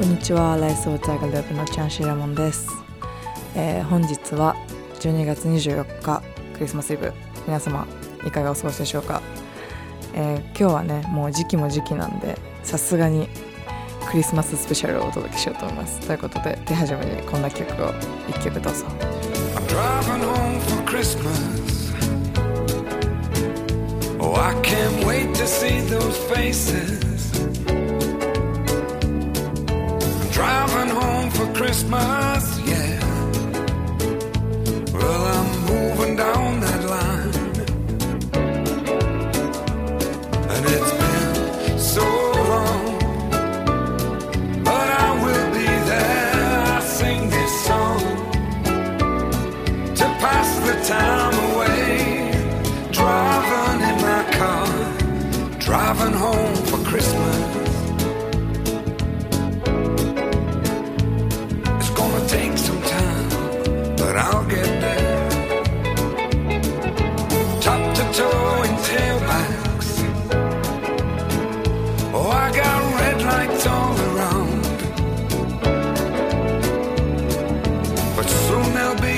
こんにちは。ライスウォーターグループのチャンシーラモンです、えー本日は12月24日クリスマスイブ。皆様いかがお過ごしでしょうか、えー今日はねもう時期も時期なんでさすがにクリスマススペシャルをお届けしようと思います。ということで手始めにこんな曲を1曲どうぞ。I'm driving home for Christmas. Oh, I can't wait to see those faces. Christmas, So now,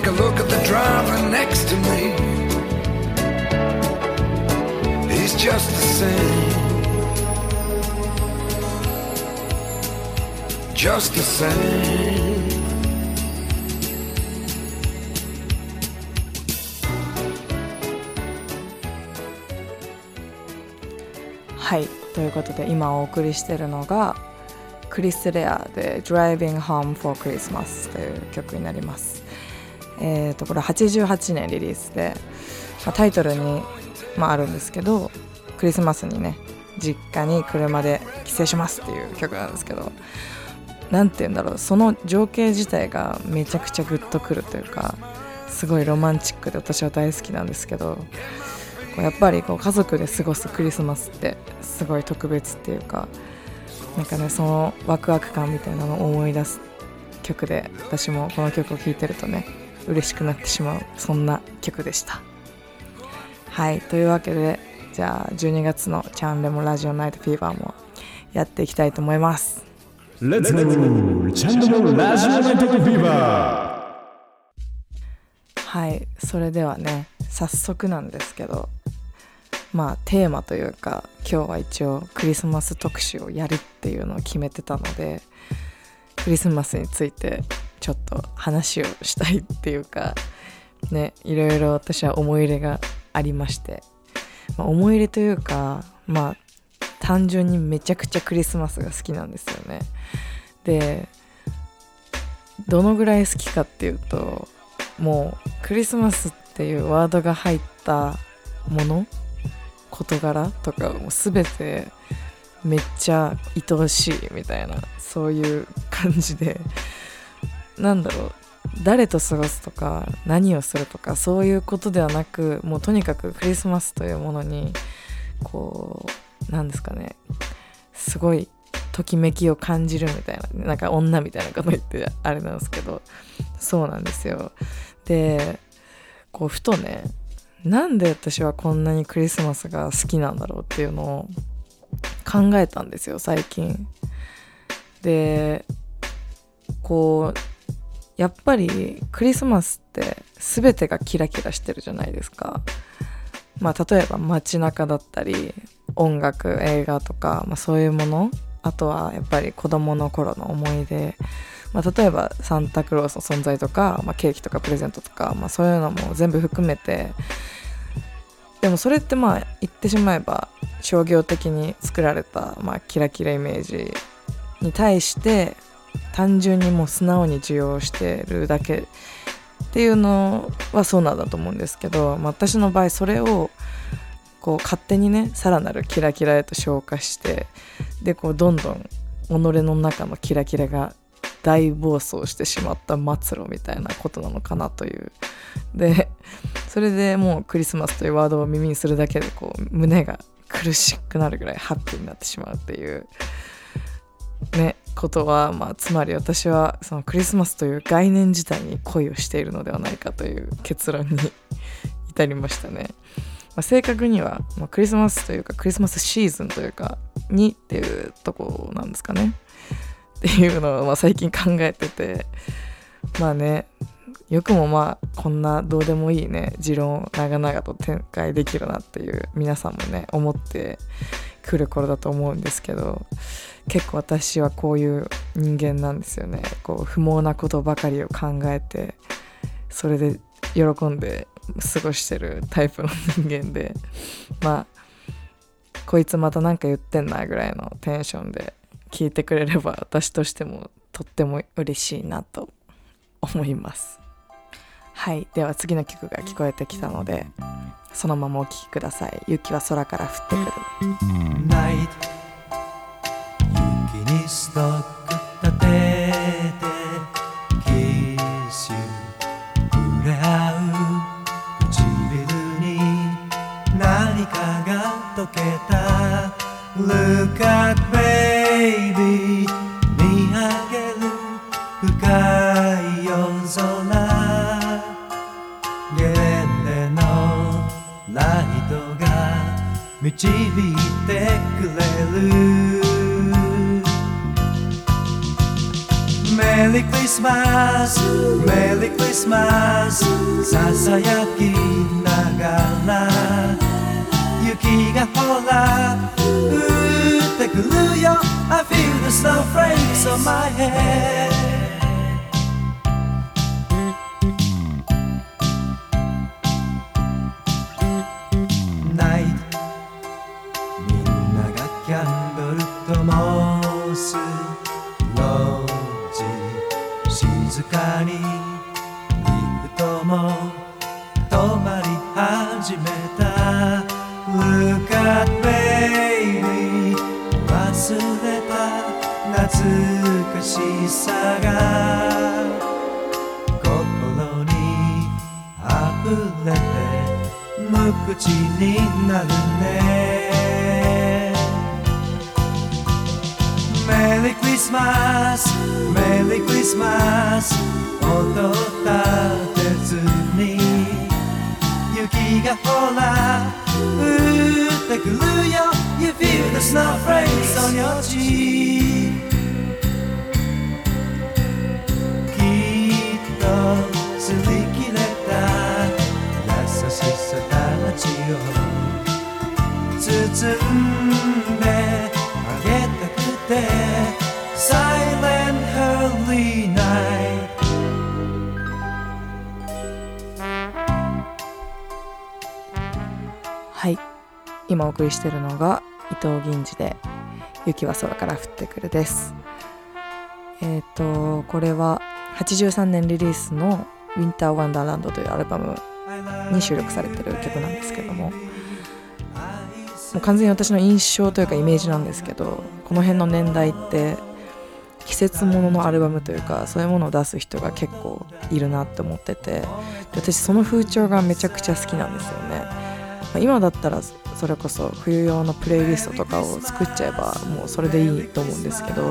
take a look at the driver next to me. He's just the same. Just the same. はいということで今お送りしてるのがクリス・レアで「Driving Home for Christmas」という曲になりますえー、とこれ88年リリースで、まあ、タイトルに、まあ、あるんですけどクリスマスにね実家に車で帰省しますっていう曲なんですけどなんて言うんだろうその情景自体がめちゃくちゃグッとくるというかすごいロマンチックで私は大好きなんですけどこうやっぱりこう家族で過ごすクリスマスってすごい特別っていうかなんかねそのワクワク感みたいなのを思い出す曲で私もこの曲を聴いてるとね嬉しくなってしまうそんな曲でした。はいというわけでじゃあ12月のチャンレモラジオナイトフィーバーもやっていきたいと思います。Let's go! チャンネルラジオナイトフィーバはいそれではね早速なんですけどまあテーマというか今日は一応クリスマス特集をやるっていうのを決めてたのでクリスマスについてちょっと話をしたいっていうかねいろいろ私は思い入れがありまして、まあ、思い入れというかまあ単純にめちゃくちゃクリスマスが好きなんですよね。でどのぐらい好きかっていうともうクリスマスっていうワードが入ったもの事柄とかも全てめっちゃ愛おしいみたいなそういう感じでなんだろう。誰と過ごすとか何をするとかそういうことではなくもうとにかくクリスマスというものにこうなんですかね。すごいときめきを感じるみたいななんか女みたいなこと言ってあれなんですけど。そうなんですよ。でこうふとねなんで私はこんなにクリスマスが好きなんだろうっていうのを考えたんですよ最近。でこうやっぱりクリスマスって全てがキラキラしてるじゃないですか。まあ例えば街中だったり音楽映画とか、まあ、そういうもの。あとはやっぱり子供の頃の思い出、まあ、例えばサンタクロースの存在とか、まあ、ケーキとかプレゼントとか、まあ、そういうのも全部含めて。でもそれってまあ言ってしまえば商業的に作られた、まあ、キラキライメージに対して単純にもう素直に受容してるだけっていうのはそうなんだと思うんですけど、まあ、私の場合それをこう勝手にねさらなるキラキラへと昇華してでこうどんどん己の中のキラキラが大暴走してしまった末路みたいなことなのかなという。でそれでもうクリスマスというワードを耳にするだけでこう胸が苦しくなるぐらいハッピーになってしまうっていう。ね。ことは、まあ、つまり私はそのクリスマスという概念自体に恋をしているのではないかという結論に至りましたね。まあ、正確には、まあ、クリスマスというかクリスマスシーズンというかにっていうとこなんですかね っていうのをまあ最近考えててまあねよくもまあこんなどうでもいいね持論を長々と展開できるなっていう皆さんもね思ってくる頃だと思うんですけど結構私はこういう人間なんですよね。こう不毛なことばかりを考えてそれで喜んで過ごしてるタイプの人間でまあこいつまた何か言ってんなぐらいのテンションで聞いてくれれば私としてもとっても嬉しいなと思います。はい。では次の曲が聞こえてきたのでそのままお聴きください。雪は空から降ってくる。night 雪にストック立ててキス触れ合う唇に何かが溶けた。Look at baby 導いてくれる。メリークリスマスメリークリスマスささやきながら。雪がほら降ってくるよ。I feel the snowflakes on my head. スマスメリークリスマス音立てずに。雪がほら降ってくるよ。You feel the snowflakes on your cheek きっと擦り切れた優しさたちを包んで今お送りしてるのが伊藤銀次で「雪は空から降ってくる」です。えっ、とこれは83年リリースの「ウィンター・ワンダーランド」というアルバムに収録されてる曲なんですけども。もう完全に私の印象というかイメージなんですけどこの辺の年代って季節もののアルバムというかそういうものを出す人が結構いるなって思ってて。私その風潮がめちゃくちゃ好きなんですよね、ま今だったらそれこそ冬用のプレイリストとかを作っちゃえばもうそれでいいと思うんですけど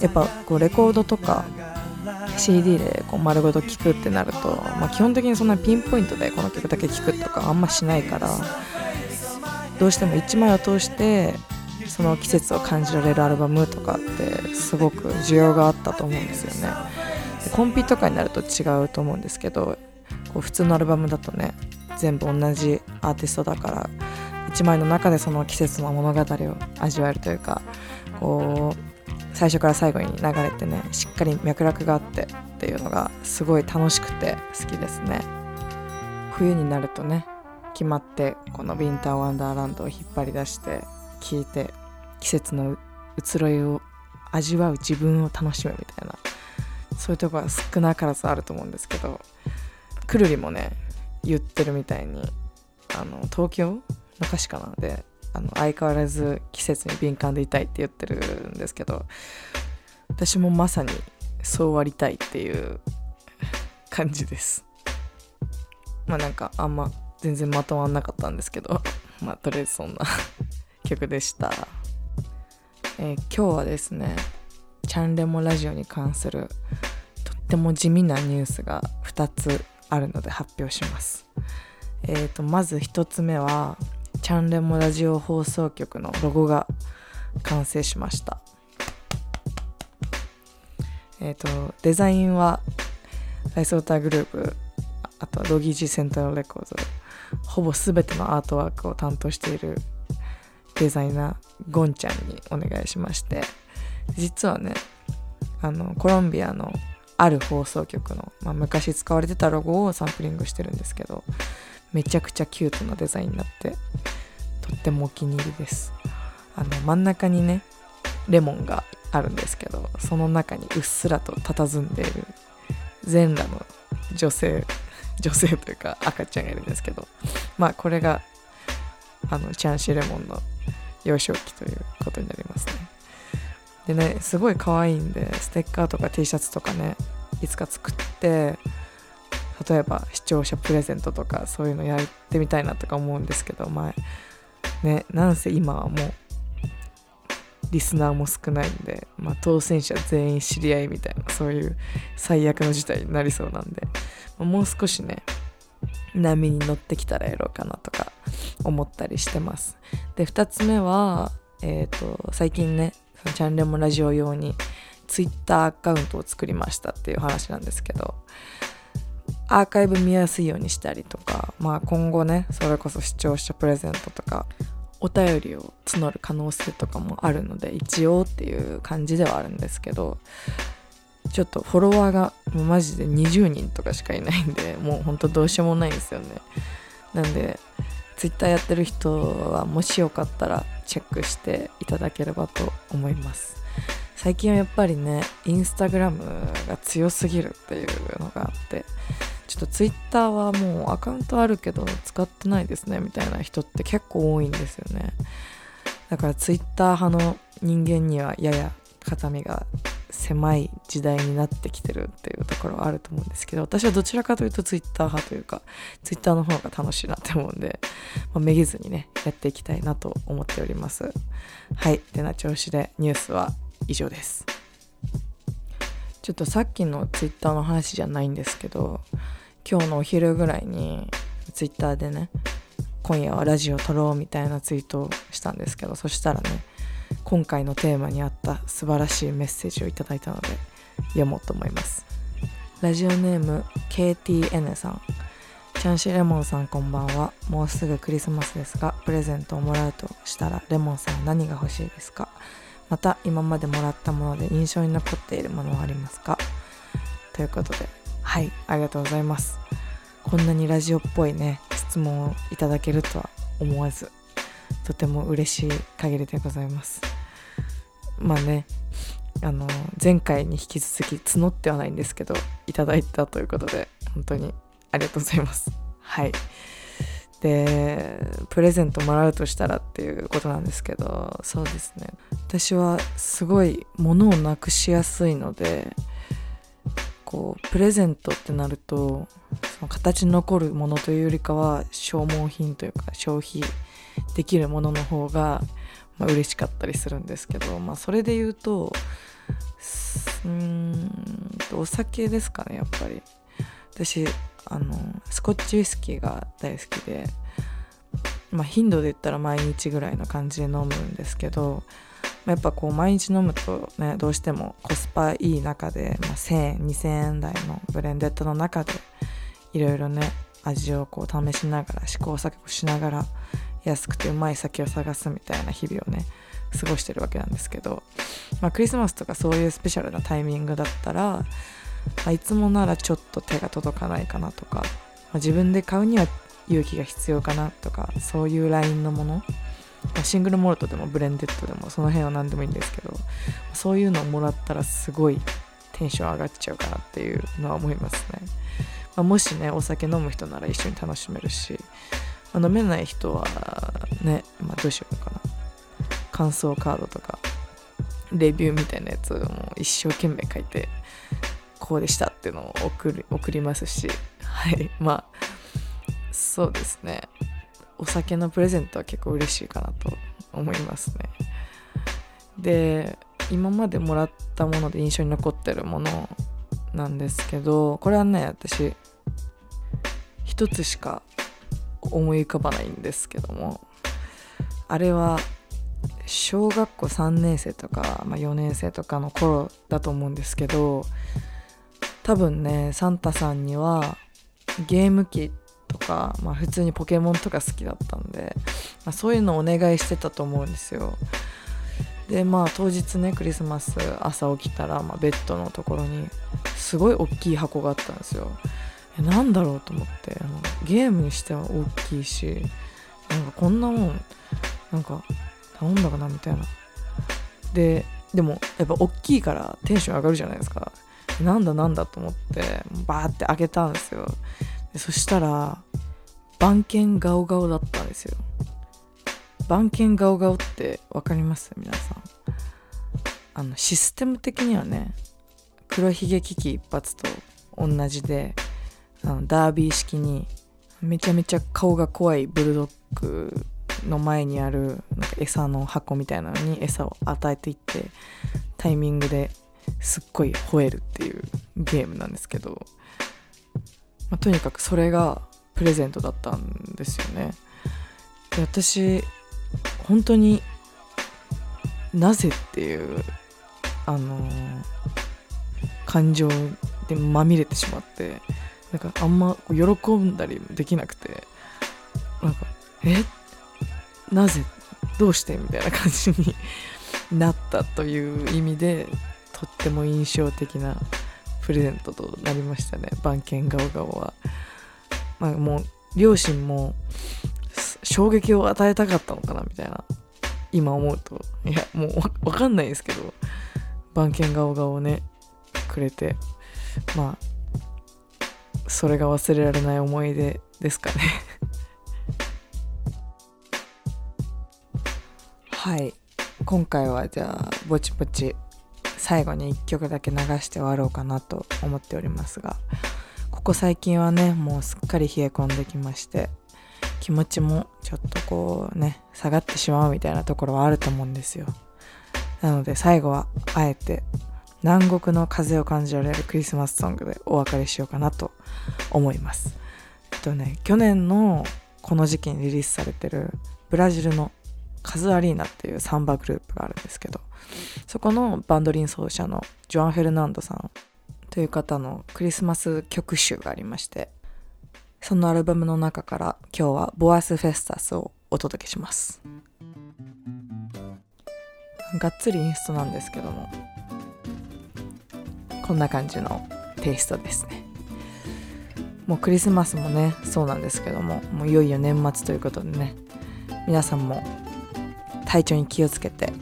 やっぱこうレコードとか CD でこう丸ごと聴くってなると、まあ、基本的にそんなピンポイントでこの曲だけ聴くとかあんましないからどうしても1枚を通してその季節を感じられるアルバムとかってすごく需要があったと思うんですよね。でコンピとかになると違うと思うんですけどこう普通のアルバムだとね全部同じアーティストだから1枚の中でその季節の物語を味わえるというかこう最初から最後に流れてねしっかり脈絡があってっていうのがすごい楽しくて好きですね。冬になるとね決まってこの「ウィンター・ワンダーランド」を引っ張り出して聴いて季節の移ろいを味わう自分を楽しむみたいなそういうとこは少なからずあると思うんですけどくるりもね言ってるみたいにあの東京の歌詞かな？であの相変わらず季節に敏感でいたいって言ってるんですけど私もまさにそうありたいっていう感じです。まあなんかあんま全然まとまんなかったんですけど まあとりあえずそんな 曲でした、えー今日はですねチャンレモラジオに関するとっても地味なニュースが2つあるので発表します。えーとまず1つ目はチャンレモラジオ放送局のロゴが完成しました。えっ、とデザインはライスウォーターグループあとはドギージセントラルレコードほぼ全てのアートワークを担当しているデザイナーゴンちゃんにお願いしまして実はねあのコロンビアのある放送局の、まあ、昔使われてたロゴをサンプリングしてるんですけどめちゃくちゃキュートなデザインになってとってもお気に入りです。あの真ん中にねレモンがあるんですけどその中にうっすらと佇んでいる全裸の女性女性というか赤ちゃんがいるんですけどまあこれがあのチャンシーレモンの幼少期ということになりますね。でねすごい可愛いんでステッカーとか T シャツとかねいつか作って例えば視聴者プレゼントとかそういうのやってみたいなとか思うんですけどまあねなんせ今はもうリスナーも少ないんで、まあ、当選者全員知り合いみたいなそういう最悪の事態になりそうなんで、もう少しね波に乗ってきたらやろうかなとか思ったりしてます。で2つ目はえっ、と最近ねそのチャンネルもラジオ用にツイッターアカウントを作りましたっていう話なんですけどアーカイブ見やすいようにしたりとか、まあ、今後ねそれこそ視聴者プレゼントとかお便りを募る可能性とかもあるので一応っていう感じではあるんですけどちょっとフォロワーがもうマジで20人とかしかいないんでもうほんとどうしようもないんですよね。なんでツイッターやってる人はもしよかったらチェックしていただければと思います。最近はやっぱりねインスタグラムが強すぎるっていうのがあってちょっとツイッターはもうアカウントあるけど使ってないですねみたいな人って結構多いんですよね。だからツイッター派の人間にはやや肩身が狭い時代になってきてるっていうところはあると思うんですけど私はどちらかというとツイッター派というかツイッターの方が楽しいなって思うんで、まあ、めげずにねやっていきたいなと思っております。はい。てな調子でニュースは以上です。ちょっとさっきのツイッターの話じゃないんですけど今日のお昼ぐらいにツイッターでね今夜はラジオ撮ろうみたいなツイートをしたんですけどそしたらね今回のテーマに合った素晴らしいメッセージをいただいたので読もうと思います。ラジオネーム KTN さん。チャンシーレモンさんこんばんは。もうすぐクリスマスですがプレゼントをもらうとしたらレモンさんは何が欲しいですか？また今までもらったもので印象に残っているものはありますか？ということではいありがとうございます。こんなにラジオっぽいね質問をいただけるとは思わず。とても嬉しい限りでございます。まあねあの前回に引き続き募ってはないんですけどいただいたということで本当にありがとうございます。はい。でプレゼントもらうとしたらっていうことなんですけどそうですね。私はすごい物をなくしやすいのでこうプレゼントってなるとその形に残るものというよりかは消耗品というか消費できるものの方が、まあ、嬉しかったりするんですけど、まあ、それで言うとうんお酒ですかねやっぱり。私あのスコッチウイスキーが大好きで、まあ、頻度で言ったら毎日ぐらいの感じで飲むんですけど、まあやっぱこう毎日飲むとねどうしてもコスパいい中で、まあ、1000円2000円台のブレンデッドの中でいろいろね味をこう試しながら試行錯誤しながら安くてうまい酒を探すみたいな日々をね過ごしてるわけなんですけど、まあ、クリスマスとかそういうスペシャルなタイミングだったら、まあいつもならちょっと手が届かないかなとか、まあ自分で買うには勇気が必要かなとかそういうラインのもの、まあシングルモルトでもブレンデッドでもその辺は何でもいいんですけどそういうのをもらったらすごいテンション上がっちゃうかなっていうのは思いますね、まあ、もしねお酒飲む人なら一緒に楽しめるし、まあ飲めない人はね、まあ、どうしようかな。感想カードとかレビューみたいなやつをも一生懸命書いてこうでしたっていうのを送り送りますし。はい。まあそうですね。お酒のプレゼントは結構嬉しいかなと思いますね。で今までもらったもので印象に残ってるものなんですけどこれはね私一つしか思い浮かばないんですけどもあれは小学校3年生とか、まあ、4年生とかの頃だと思うんですけど多分ねサンタさんにはゲーム機とか、まあ、普通にポケモンとか好きだったんで、まあ、そういうのをお願いしてたと思うんですよ。でまあ当日ねクリスマス朝起きたら、まあ、ベッドのところにすごい大きい箱があったんですよ。えなんだろうと思ってあのゲームにしては大きいしなんかこんなもんなんか頼んだかなみたいな。ででもやっぱ大きいからテンション上がるじゃないですか。なんだなんだと思ってバーって開けたんですよ。でそしたら番犬ガオガオだったんですよ。番犬ガオガオって分かります？皆さん。あのシステム的にはね黒ひげ危機一発と同じであのダービー式にめちゃめちゃ顔が怖いブルドッグの前にあるなんか餌の箱みたいなのに餌を与えていってタイミングですっごい吠えるっていうゲームなんですけど、まあ、とにかくそれがプレゼントだったんですよね。で私本当になぜっていうあのー感情でまみれてしまってなんかあんま喜んだりできなくてなんかえなぜどうしてみたいな感じになったという意味でとっても印象的なプレゼントとなりましたね。番犬ガオガオは、まあ、もう両親も衝撃を与えたかったのかなみたいな。今思うと。いやもうわわかんないですけど。番犬ガオガオをねくれて。まあそれが忘れられない思い出ですかね。はい。今回はじゃあぼちぼち最後に1曲だけ流して終わろうかなと思っておりますがここ最近はねもうすっかり冷え込んできまして気持ちもちょっとこうね下がってしまうみたいなところはあると思うんですよ。なので最後はあえて南国の風を感じられるクリスマスソングでお別れしようかなと思います。えっとね去年のこの時期にリリースされてるブラジルのカズアリーナっていうサンバグループがあるんですけどそこのバンドリン奏者のジョアン・フェルナンドさんという方のクリスマス曲集がありましてそのアルバムの中から今日はボアス・フェスタスをお届けします。がっつりインストなんですけどもこんな感じのテイストですね。もうクリスマスもねそうなんですけどももういよいよ年末ということでね皆さんも体調に気をつけて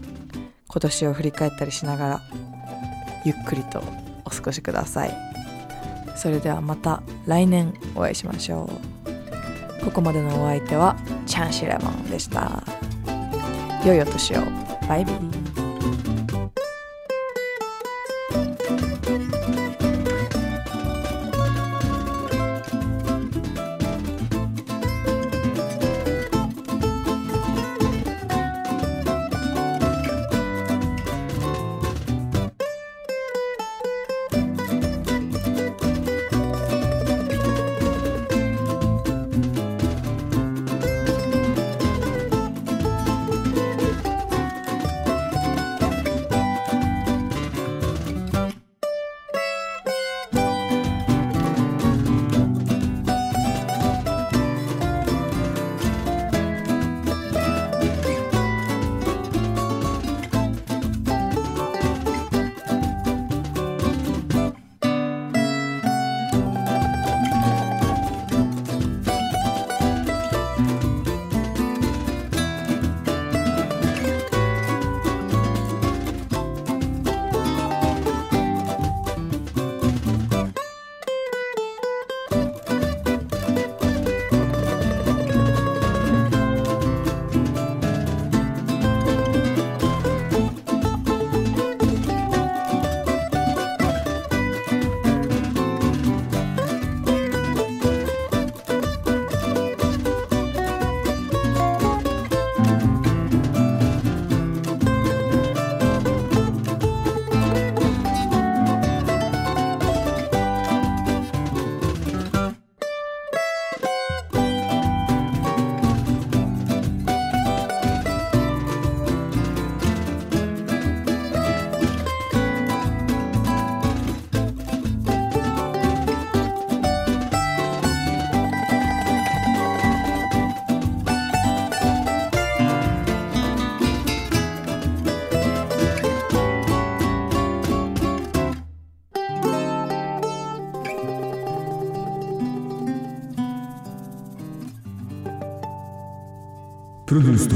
今年を振り返ったりしながらゆっくりとお過ごしください。それではまた来年お会いしましょう。ここまでのお相手はチャンシレモンでした。良いお年を。バイビー。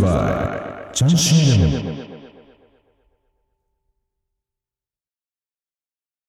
By ジャンシーレモン